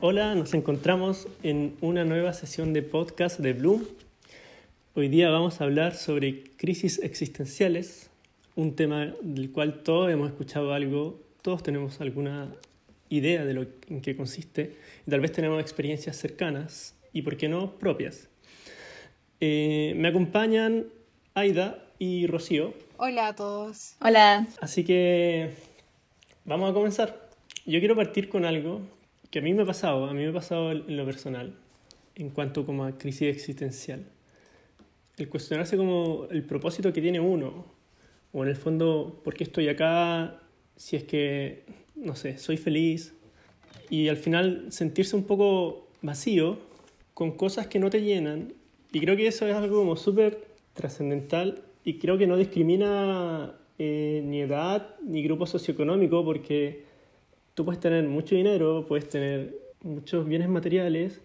Hola, nos encontramos en una nueva sesión de podcast de Bloom. Hoy día vamos a hablar sobre crisis existenciales, un tema del cual todos hemos escuchado algo, todos tenemos alguna idea de lo en qué consiste, y tal vez tenemos experiencias cercanas y, por qué no, propias. Eh, me acompañan Aida y Rocío. Hola a todos. Hola. Así que vamos a comenzar. Yo quiero partir con algo que a mí me ha pasado, a mí me ha pasado en lo personal, en cuanto como a crisis existencial. El cuestionarse como el propósito que tiene uno, o en el fondo, ¿por qué estoy acá? Si es que, no sé, soy feliz. Y al final sentirse un poco vacío con cosas que no te llenan. Y creo que eso es algo como súper trascendental y creo que no discrimina eh, ni edad ni grupo socioeconómico porque tú puedes tener mucho dinero, puedes tener muchos bienes materiales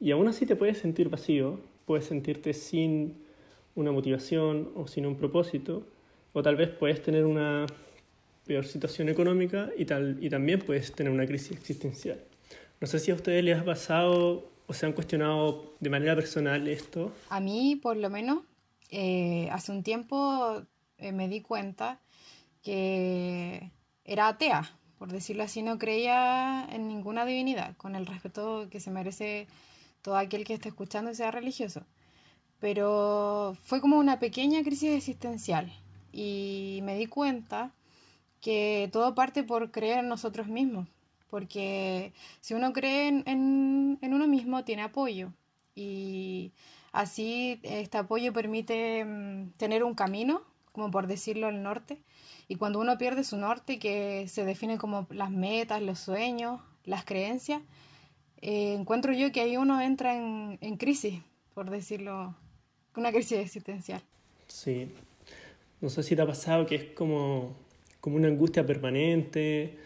y aún así te puedes sentir vacío, puedes sentirte sin una motivación o sin un propósito, o tal vez puedes tener una peor situación económica y, tal, y también puedes tener una crisis existencial. No sé si a ustedes les ha pasado o se han cuestionado de manera personal esto. A mí, por lo menos, eh, hace un tiempo eh, me di cuenta que era atea por decirlo así, no creía en ninguna divinidad, con el respeto que se merece todo aquel que esté escuchando y sea religioso. Pero fue como una pequeña crisis existencial y me di cuenta que todo parte por creer en nosotros mismos, porque si uno cree en, en, uno mismo tiene apoyo y así este apoyo permite mm, tener un camino, como por decirlo, el norte, y cuando uno pierde su norte, que se define como las metas, los sueños, las creencias, eh, encuentro yo que ahí uno entra en, en crisis, por decirlo, una crisis existencial. Sí. No sé si te ha pasado que es como, como una angustia permanente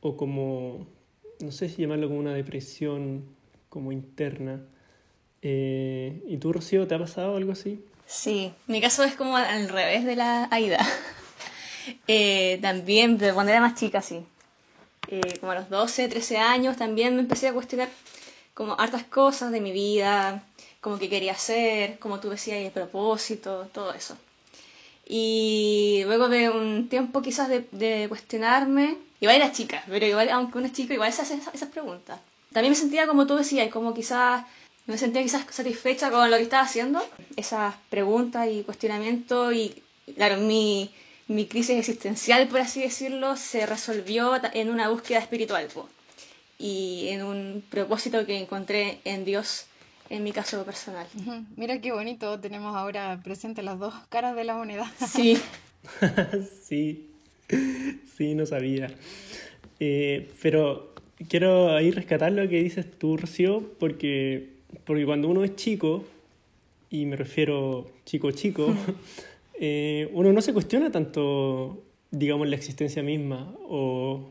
o como, no sé si llamarlo como una depresión como interna. Eh, ¿Y tú, Rocío, te ha pasado algo así? Sí, mi caso es como al revés de la Aida. Eh, también, de cuando era más chica, sí. Eh, como a los 12, 13 años, también me empecé a cuestionar como hartas cosas de mi vida, como que quería hacer, como tú decías, el propósito, todo eso. Y luego de un tiempo quizás de, cuestionarme, igual era chica, pero igual, aunque una chica, igual se hace esas, esas preguntas. También me sentía como tú decías, como quizás me sentía quizás satisfecha con lo que estaba haciendo, esas preguntas y cuestionamientos y claro, mi, mi crisis existencial, por así decirlo, se resolvió en una búsqueda espiritual y en un propósito que encontré en Dios en mi caso personal. Mira qué bonito, tenemos ahora presente las dos caras de la moneda. Sí. sí, sí, no sabía. Eh, pero quiero ahí rescatar lo que dices tú, Rocío, porque, porque cuando uno es chico, y me refiero chico chico, eh, uno no se cuestiona tanto, digamos, la existencia misma o,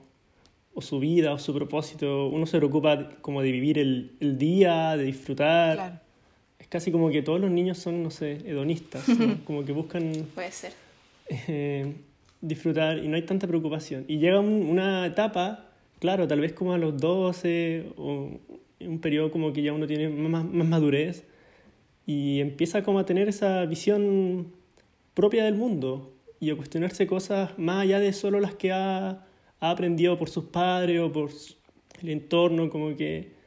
o, su vida o su propósito. Uno se preocupa como de vivir el, el día, de disfrutar. Claro. Es casi como que todos los niños son, no sé, hedonistas, ¿no? como que buscan... Puede ser. Eh, disfrutar y no hay tanta preocupación. Y llega un, una etapa, claro, tal vez como a los 12 o un periodo como que ya uno tiene más, más madurez y empieza como a tener esa visión propia del mundo y a cuestionarse cosas más allá de solo las que ha, ha aprendido por sus padres o por el entorno, como que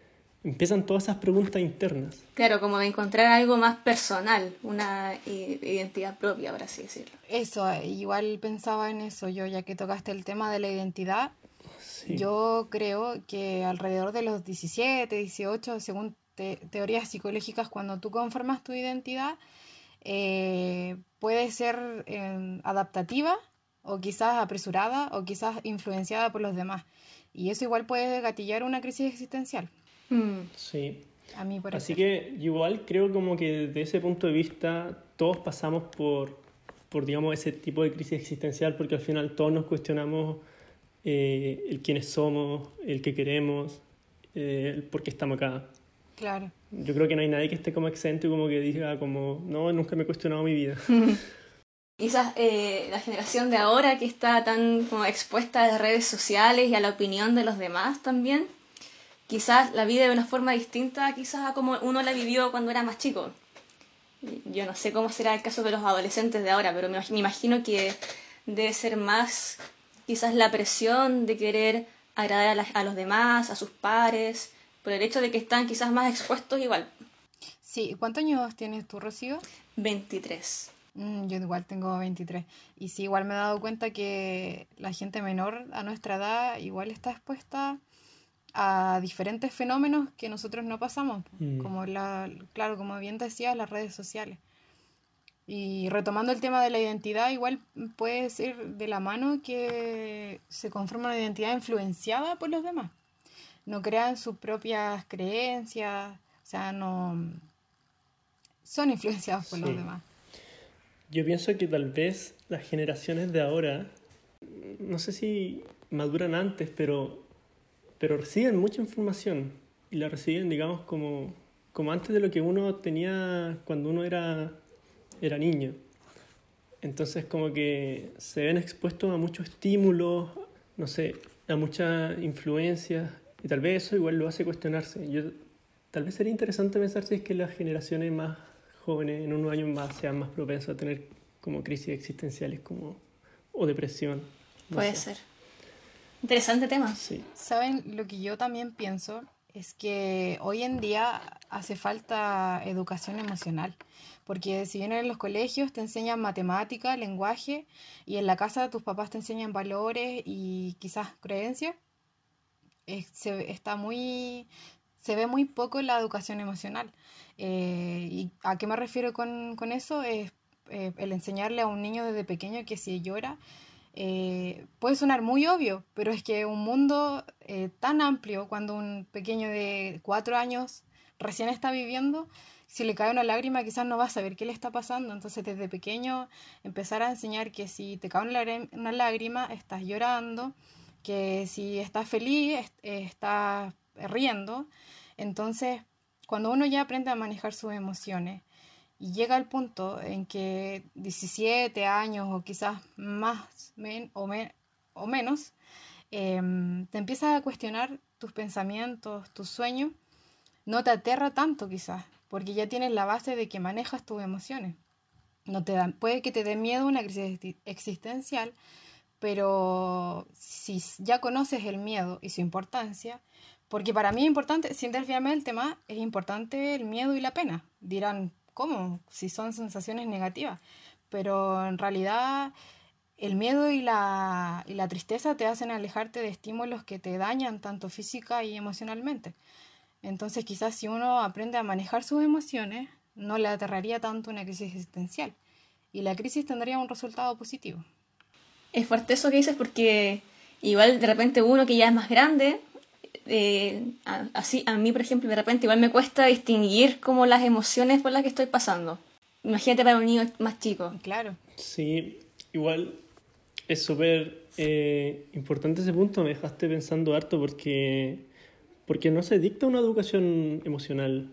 empiezan todas esas preguntas internas. Claro, como de encontrar algo más personal, una identidad propia, por así decirlo. Eso, igual pensaba en eso yo, ya que tocaste el tema de la identidad. Sí. Yo creo que alrededor de los 17, 18, según te teorías psicológicas, cuando tú conformas tu identidad, eh, puede ser eh, adaptativa o quizás apresurada o quizás influenciada por los demás. Y eso igual puede gatillar una crisis existencial. Mm. Sí. A mí por Así que igual creo como que desde ese punto de vista todos pasamos por, por digamos, ese tipo de crisis existencial porque al final todos nos cuestionamos eh, el quiénes somos, el qué queremos, eh, el por qué estamos acá. Claro. Yo creo que no hay nadie que esté como exento y como que diga como, no, nunca me he cuestionado mi vida. Quizás eh, la generación de ahora que está tan como expuesta a las redes sociales y a la opinión de los demás también, quizás la vive de una forma distinta quizás a como uno la vivió cuando era más chico. Yo no sé cómo será el caso de los adolescentes de ahora, pero me imagino que debe ser más quizás la presión de querer agradar a, a los demás, a sus pares, por el hecho de que están quizás más expuestos igual. Sí, ¿cuántos años tienes tú, Rocío? 23. Mm, yo igual tengo 23. Y sí, igual me he dado cuenta que la gente menor a nuestra edad igual está expuesta a diferentes fenómenos que nosotros no pasamos, mm. como la, claro, como bien decía, las redes sociales. Y retomando el tema de la identidad, igual puede ser de la mano que se conforma una identidad influenciada por los demás. No crean sus propias creencias, o sea, no son influenciados por los demás. Yo pienso que tal vez las generaciones de ahora, no sé si maduran antes, pero pero reciben mucha información y la reciben, digamos, como, como antes de lo que uno tenía cuando uno era, era niño. Entonces como que se ven expuestos a muchos estímulos, no sé, a muchas influencias y tal vez eso igual lo hace cuestionarse. Yo, tal vez sería interesante pensar si es que las generaciones más jóvenes en unos años más sean más propensas a tener como crisis existenciales como, o depresión. Puede ser. Interesante tema. Sí. Saben, lo que yo también pienso es que hoy en día hace falta educación emocional, porque si bien en los colegios te enseñan matemática, lenguaje, y en la casa tus papás te enseñan valores y quizás creencias, se, está muy, se ve muy poco la educación emocional. Eh, ¿Y a qué me refiero con, eso? Es eh, el enseñarle a un niño desde pequeño que si llora, eh, puede sonar muy obvio, pero es que un mundo tan amplio, cuando un pequeño de cuatro años recién está viviendo, si le cae una lágrima quizás no va a saber qué le está pasando. Entonces desde pequeño empezar a enseñar que si te cae una lágrima estás llorando, que si estás feliz estás riendo. Entonces cuando uno ya aprende a manejar sus emociones, y llega al punto en que 17 años o quizás más o, o, menos, em, te empiezas a cuestionar tus pensamientos, tus sueños, no te aterra tanto quizás, porque ya tienes la base de que manejas tus emociones. No te dan, puede que te dé miedo una crisis existencial, pero si ya conoces el miedo y su importancia, porque para mí es importante, sin desviarme del tema, es importante el miedo y la pena. Dirán, ¿cómo? Si son sensaciones negativas. Pero en realidad el miedo y la, y la tristeza te hacen alejarte de estímulos que te dañan tanto física y emocionalmente. Entonces quizás si uno aprende a manejar sus emociones, no le aterraría tanto una crisis existencial. Y la crisis tendría un resultado positivo. Es fuerte eso que dices porque igual de repente uno que ya es más grande eh, así a mí, por ejemplo, de repente igual me cuesta distinguir como las emociones por las que estoy pasando. Imagínate para un niño más chico. Claro. Sí, igual es súper eh, importante ese punto, me dejaste pensando harto porque, porque no se dicta una educación emocional.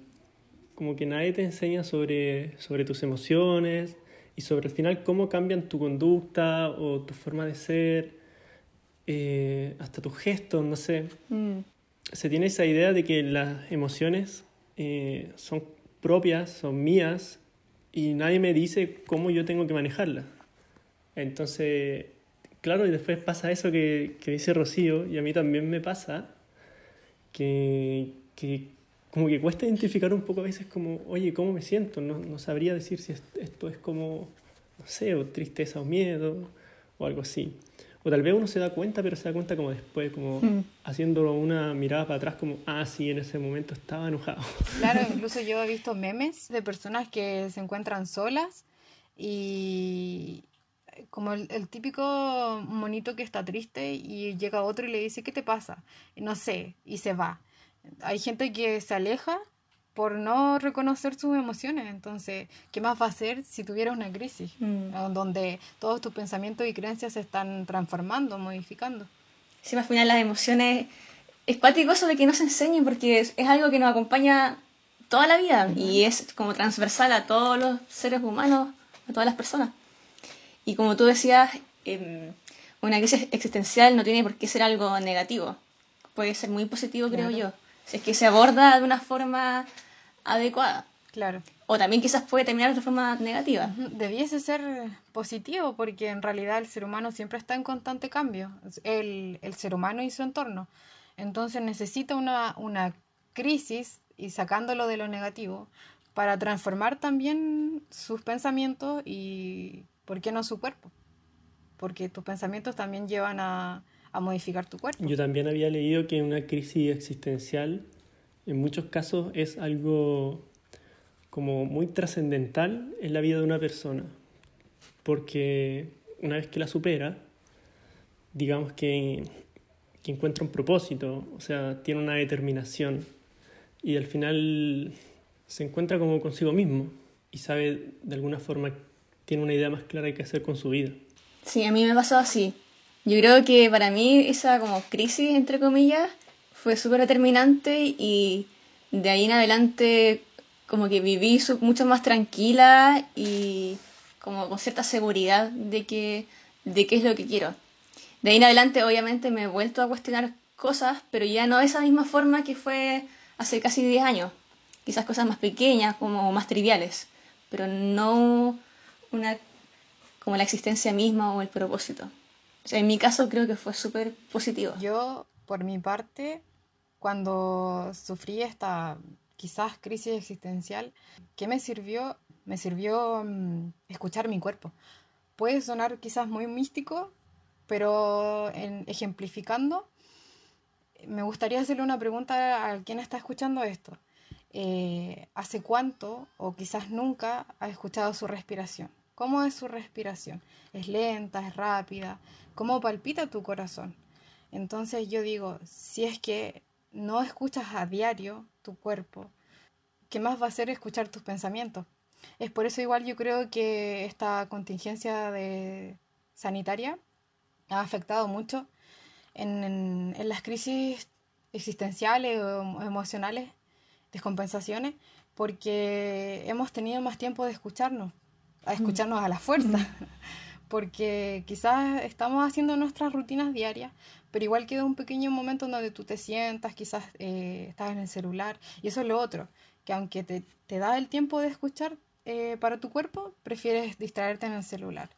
Como que nadie te enseña sobre, sobre tus emociones y sobre al final cómo cambian tu conducta o tu forma de ser, eh, hasta tus gestos, no sé. Mm se tiene esa idea de que las emociones eh, son propias, son mías, y nadie me dice cómo yo tengo que manejarlas. Entonces, claro, y después pasa eso que, que dice Rocío, y a mí también me pasa, que, que, como que cuesta identificar un poco a veces como, oye, ¿cómo me siento? No, no sabría decir si esto es como, no sé, o tristeza o miedo, o algo así. O tal vez uno se da cuenta, pero se da cuenta como después, como mm. haciendo una mirada para atrás, como, ah, sí, en ese momento estaba enojado. Claro, incluso yo he visto memes de personas que se encuentran solas y como el, el típico monito que está triste y llega otro y le dice, ¿qué te pasa? no sé, y se va. Hay gente que se aleja por no reconocer sus emociones. Entonces, ¿qué más va a hacer si tuviera una crisis? Mm. Donde todos tus pensamientos y creencias se están transformando, modificando. Sí, al final las emociones... Es cuático eso de que no se enseñen porque es, algo que nos acompaña toda la vida y es como transversal a todos los seres humanos, a todas las personas. Y como tú decías, em, una crisis existencial no tiene por qué ser algo negativo. Puede ser muy positivo, creo yo si es que se aborda de una forma adecuada. Claro. O también quizás puede terminar de forma negativa. Debiese ser positivo porque en realidad el ser humano siempre está en constante cambio, el, el ser humano y su entorno. Entonces necesita una, una crisis y sacándolo de lo negativo para transformar también sus pensamientos y, ¿por qué no su cuerpo? Porque tus pensamientos también llevan a, a modificar tu cuerpo. Yo también había leído que una crisis existencial en muchos casos es algo como muy trascendental en la vida de una persona, porque una vez que la supera, digamos que, que encuentra un propósito, o sea, tiene una determinación y al final se encuentra como consigo mismo y sabe de alguna forma, tiene una idea más clara de qué hacer con su vida. Sí, a mí me pasó así. Yo creo que para mí esa como crisis, entre comillas, fue súper determinante y de ahí en adelante como que viví mucho más tranquila y como con cierta seguridad de que de qué es lo que quiero. De ahí en adelante obviamente me he vuelto a cuestionar cosas, pero ya no de esa misma forma que fue hace casi 10 años. Quizás cosas más pequeñas, como más triviales, pero no una como la existencia misma o el propósito. O sea, en mi caso creo que fue súper positivo. Yo, por mi parte, cuando sufrí esta quizás crisis existencial, ¿qué me sirvió? Me sirvió mm, escuchar mi cuerpo. Puede sonar quizás muy místico, pero en, ejemplificando, me gustaría hacerle una pregunta a quien está escuchando esto. Eh, ¿Hace cuánto o quizás nunca ha escuchado su respiración? ¿Cómo es su respiración? ¿Es lenta? ¿Es rápida? ¿Cómo palpita tu corazón? Entonces yo digo, si es que no escuchas a diario tu cuerpo, ¿qué más va a hacer escuchar tus pensamientos? Es por eso igual yo creo que esta contingencia sanitaria ha afectado mucho en, las crisis existenciales o emocionales, descompensaciones, porque hemos tenido más tiempo de escucharnos, a escucharnos a la fuerza, porque quizás estamos haciendo nuestras rutinas diarias, pero igual queda un pequeño momento donde tú te sientas, quizás eh, estás en el celular, y eso es lo otro, que aunque te, da el tiempo de escuchar eh, para tu cuerpo, prefieres distraerte en el celular.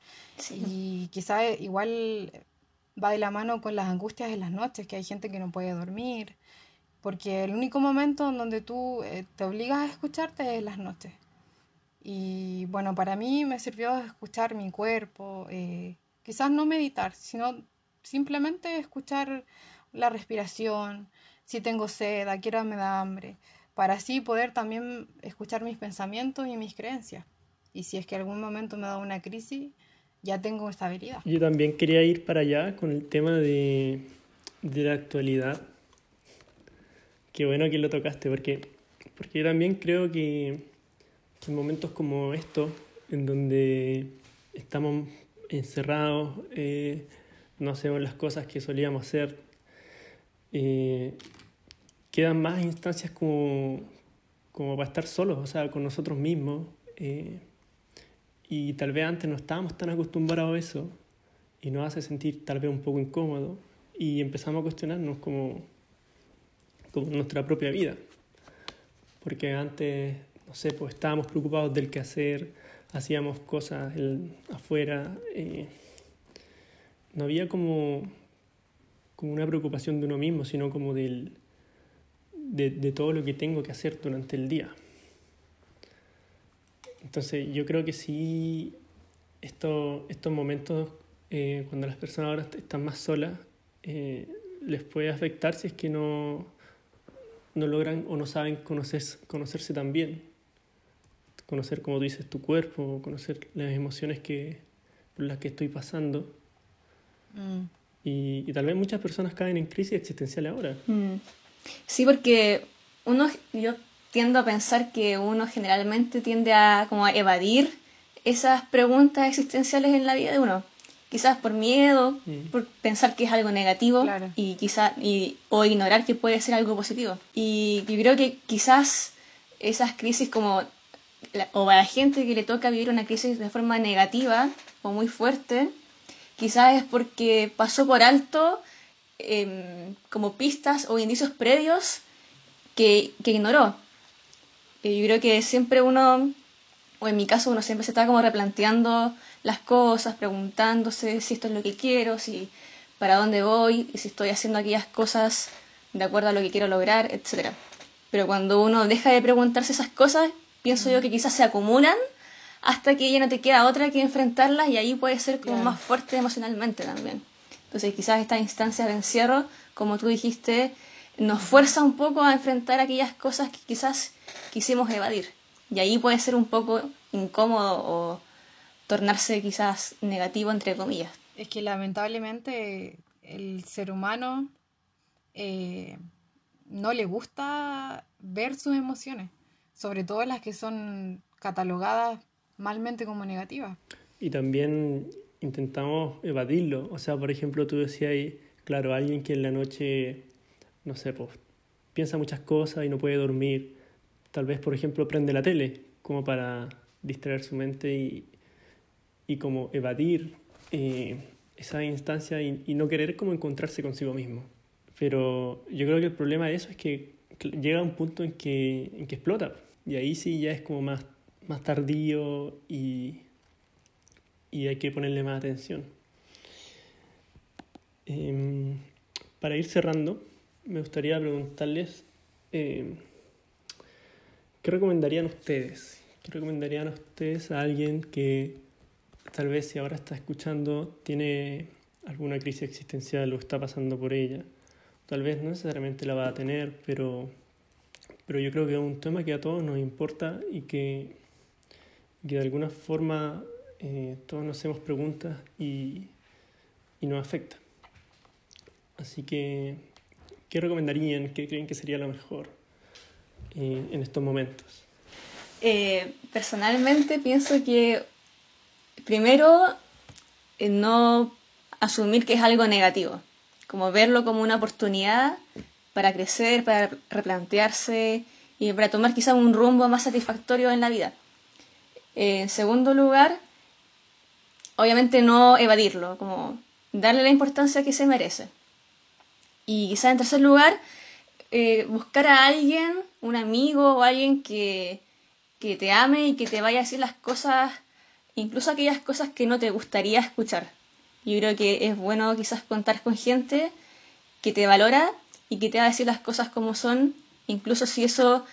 Y quizás igual va de la mano con las angustias de las noches, que hay gente que no puede dormir, porque el único momento en donde tú eh, te obligas a escucharte es las noches. Y bueno, para mí me sirvió escuchar mi cuerpo, quizás no meditar, sino simplemente escuchar la respiración, si tengo sed, a qué me da hambre, para así poder también escuchar mis pensamientos y mis creencias. Y si es que algún momento me da una crisis, ya tengo estabilidad. Yo también quería ir para allá con el tema de, de la actualidad. Qué bueno que lo tocaste, porque, porque yo también creo que, en momentos como estos, en donde estamos encerrados, eh, no hacemos las cosas que solíamos hacer. Eh, quedan más instancias como, como para estar solos, o sea, con nosotros mismos. Eh, y tal vez antes no estábamos tan acostumbrados a eso y nos hace sentir tal vez un poco incómodo y empezamos a cuestionarnos como, como nuestra propia vida. Porque antes, no sé, pues estábamos preocupados del quehacer, hacíamos cosas afuera. Eh, no había como, como una preocupación de uno mismo, sino como del, de, todo lo que tengo que hacer durante el día. Entonces yo creo que sí, esto, estos momentos, eh, cuando las personas ahora están más solas, eh, les puede afectar si es que no, no logran o no saben conocerse, conocerse tan bien. Conocer, como tú dices, tu cuerpo, conocer las emociones que, por las que estoy pasando. Mm. Y, tal vez muchas personas caen en crisis existencial ahora. Mm. Sí, porque uno, yo tiendo a pensar que uno generalmente tiende a como a evadir esas preguntas existenciales en la vida de uno. Quizás por miedo, mm. por pensar que es algo negativo y quizás y, o ignorar que puede ser algo positivo. Y yo creo que quizás esas crisis como o a la gente que le toca vivir una crisis de forma negativa o muy fuerte, Quizás es porque pasó por alto em, como pistas o indicios previos que, que ignoró. Y yo creo que siempre uno, o en mi caso uno siempre se está como replanteando las cosas, preguntándose si esto es lo que quiero, si para dónde voy y si estoy haciendo aquellas cosas de acuerdo a lo que quiero lograr, etc. Pero cuando uno deja de preguntarse esas cosas, pienso yo que quizás se acumulan hasta que ya no te queda otra que enfrentarlas y ahí puede ser como más fuerte emocionalmente también. Entonces quizás esta instancia de encierro, como tú dijiste, nos fuerza un poco a enfrentar aquellas cosas que quizás quisimos evadir. Y ahí puede ser un poco incómodo o tornarse quizás negativo, entre comillas. Es que lamentablemente el ser humano eh, no le gusta ver sus emociones, sobre todo las que son catalogadas malmente como negativas. Y también intentamos evadirlo. O sea, por ejemplo, tú decías, claro, alguien que en la noche, no sé, pues, piensa muchas cosas y no puede dormir. Tal vez, por ejemplo, prende la tele como para distraer su mente y, y como evadir eh, esa instancia y, y, no querer como encontrarse consigo mismo. Pero yo creo que el problema de eso es que llega un punto en que, en que explota y ahí sí ya es como más, más tardío y, y hay que ponerle más atención. Eh, para ir cerrando, me gustaría preguntarles eh, qué recomendarían ustedes. ¿Qué recomendarían ustedes a alguien que tal vez si ahora está escuchando tiene alguna crisis existencial o está pasando por ella? Tal vez no necesariamente la va a tener, pero, pero yo creo que es un tema que a todos nos importa y que, que de alguna forma eh, todos nos hacemos preguntas y, y nos afecta. Así que, ¿qué recomendarían? ¿Qué creen que sería lo mejor eh, en estos momentos? Eh, personalmente pienso que primero eh, no asumir que es algo negativo, como verlo como una oportunidad para crecer, para replantearse y para tomar quizá un rumbo más satisfactorio en la vida. en segundo lugar, obviamente no evadirlo, como darle la importancia que se merece. Y quizá en tercer lugar, eh, buscar a alguien, un amigo o alguien que, que te ame y que te vaya a decir las cosas, incluso aquellas cosas que no te gustaría escuchar. Yo creo que es bueno quizás contar con gente que te valora y que te va a decir las cosas como son, incluso si eso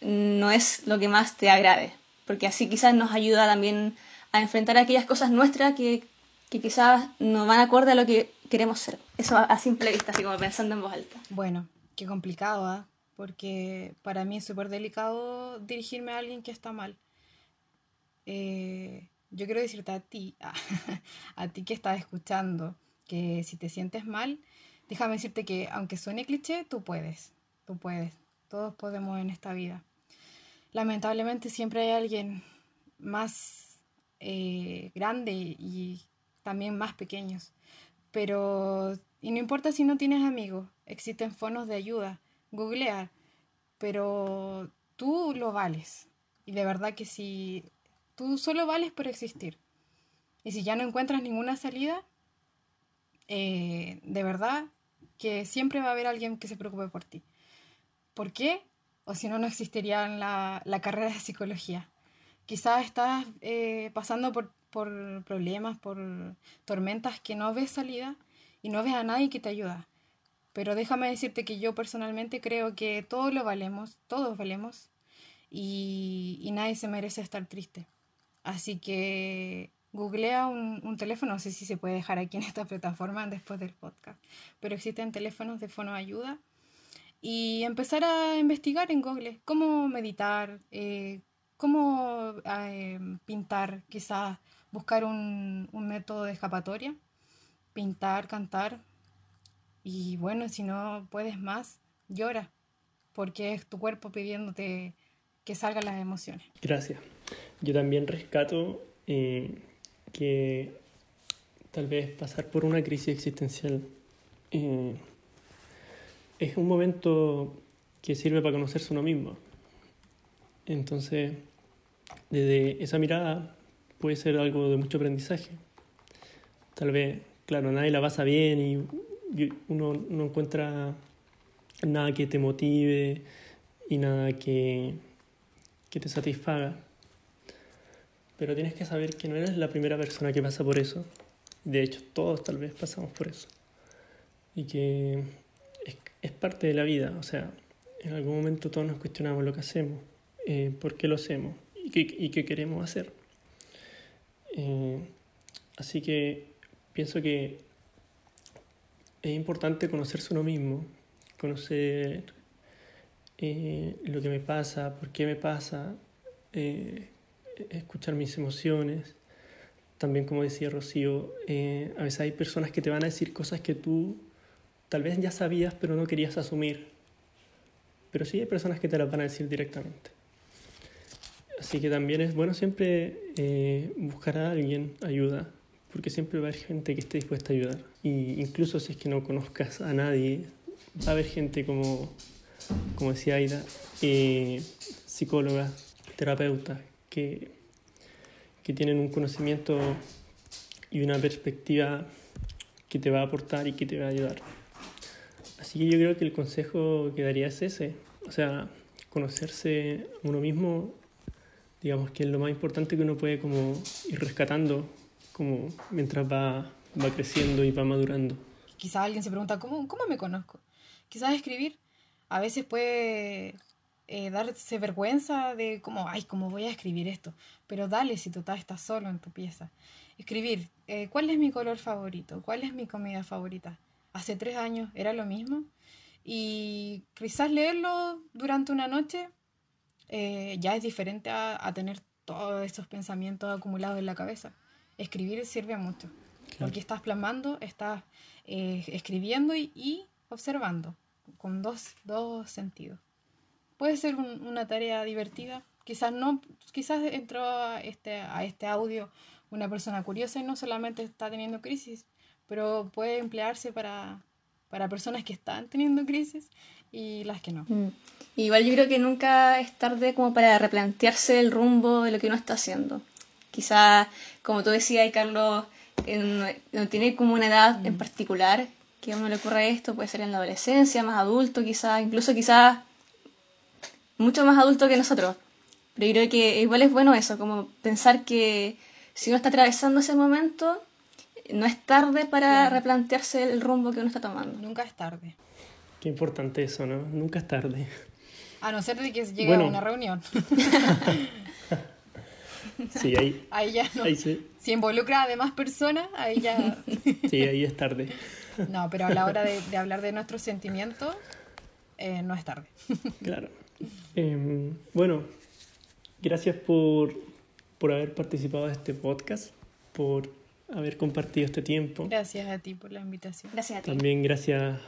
no es lo que más te agrade, porque así quizás nos ayuda también a enfrentar aquellas cosas nuestras que, que quizás no van acorde a lo que queremos ser. Eso a, simple vista, así como pensando en voz alta. Bueno, qué complicado, ¿ah? Porque para mí es súper delicado dirigirme a alguien que está mal. Eh, yo quiero decirte a ti, a ti que estás escuchando, que si te sientes mal, déjame decirte que aunque suene cliché, tú puedes, tú puedes, todos podemos en esta vida. Lamentablemente siempre hay alguien más eh, grande y también más pequeños. Pero, y no importa si no tienes amigos, existen fonos de ayuda, googlear, pero tú lo vales. Y de verdad que si tú solo vales por existir. Y si ya no encuentras ninguna salida, eh, de verdad que siempre va a haber alguien que se preocupe por ti. ¿Por qué? O si no, no existiría la, la carrera de psicología. Quizás estás eh, pasando por por problemas, por tormentas que no ves salida y no ves a nadie que te ayuda. Pero déjame decirte que yo personalmente creo que todos lo valemos, todos valemos y, y nadie se merece estar triste. Así que googlea un, un, teléfono, no sé si se puede dejar aquí en esta plataforma después del podcast, pero existen teléfonos de fono ayuda y empezar a investigar en Google cómo meditar, eh, cómo eh, pintar quizás buscar un, método de escapatoria, pintar, cantar. Y bueno, si no puedes más, llora, porque es tu cuerpo pidiéndote que salgan las emociones. Gracias. Yo también rescato eh, que tal vez pasar por una crisis existencial eh, es un momento que sirve para conocerse uno mismo. Entonces, desde esa mirada puede ser algo de mucho aprendizaje. Tal vez, claro, nadie la pasa bien y uno no encuentra nada que te motive y nada que, que te satisfaga. Pero tienes que saber que no eres la primera persona que pasa por eso. De hecho, todos tal vez pasamos por eso. Y que es, es parte de la vida. O sea, en algún momento todos nos cuestionamos lo que hacemos, eh, por qué lo hacemos y qué, y qué queremos hacer. Eh, así que pienso que es importante conocerse uno mismo, conocer eh, lo que me pasa, por qué me pasa, eh, escuchar mis emociones. También, como decía Rocío, eh, a veces hay personas que te van a decir cosas que tú tal vez ya sabías pero no querías asumir. Pero sí hay personas que te las van a decir directamente. Así que también es bueno siempre eh, buscar a alguien ayuda, porque siempre va a haber gente que esté dispuesta a ayudar. Y incluso si es que no conozcas a nadie, va a haber gente como, como decía Aida, eh, psicólogas, terapeutas, que, tienen un conocimiento y una perspectiva que te va a aportar y que te va a ayudar. Así que yo creo que el consejo que daría es ese, o sea, conocerse uno mismo, digamos que es lo más importante que uno puede como ir rescatando como mientras va, va creciendo y va madurando. Quizás alguien se pregunta, ¿cómo, ¿cómo me conozco? Quizás escribir a veces puede eh, darse vergüenza de cómo, ay, ¿cómo voy a escribir esto? Pero dale si total estás solo en tu pieza. Escribir, eh, ¿cuál es mi color favorito? ¿Cuál es mi comida favorita? Hace tres años era lo mismo. Y quizás leerlo durante una noche eh, ya es diferente a, a tener todos estos pensamientos acumulados en la cabeza. Escribir sirve mucho, porque estás plasmando, estás eh, escribiendo y, y observando, con dos, dos sentidos. Puede ser un- una tarea divertida, quizás no, quizás entró a este, a este audio una persona curiosa y no solamente está teniendo crisis, pero puede emplearse para, para personas que están teniendo crisis y las que no. Mm. Igual yo creo que nunca es tarde como para replantearse el rumbo de lo que uno está haciendo. Quizá, como tú decías, Carlos, no tiene como una edad en particular que a uno le ocurra esto, puede ser en la adolescencia, más adulto quizá, incluso quizás mucho más adulto que nosotros. Pero yo creo que igual es bueno eso, como pensar que si uno está atravesando ese momento, no es tarde para replantearse el rumbo que uno está tomando. Nunca es tarde. Qué importante eso, ¿no? Nunca es tarde. A no ser de que llegue Bueno. a una reunión. Sí, ahí, Ahí ya no. ahí sí, Si involucra a demás personas, ahí ya. sí, ahí es tarde. No, pero a la hora de, de hablar de nuestros sentimientos, eh, no es tarde. Claro. Em, bueno, gracias por, por haber participado de este podcast, por haber compartido este tiempo. Gracias a ti por la invitación. Gracias a ti. También gracias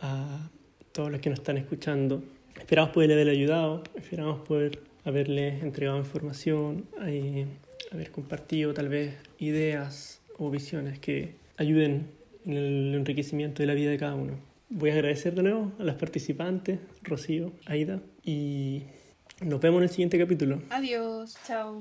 a todos los que nos están escuchando. Esperamos poderle haber ayudado, esperamos poder haberles entregado información, eh, haber compartido tal vez ideas o visiones que ayuden en el enriquecimiento de la vida de cada uno. Voy a agradecer de nuevo a las participantes, Rocío, Aida, y nos vemos en el siguiente capítulo. Adiós. Chao.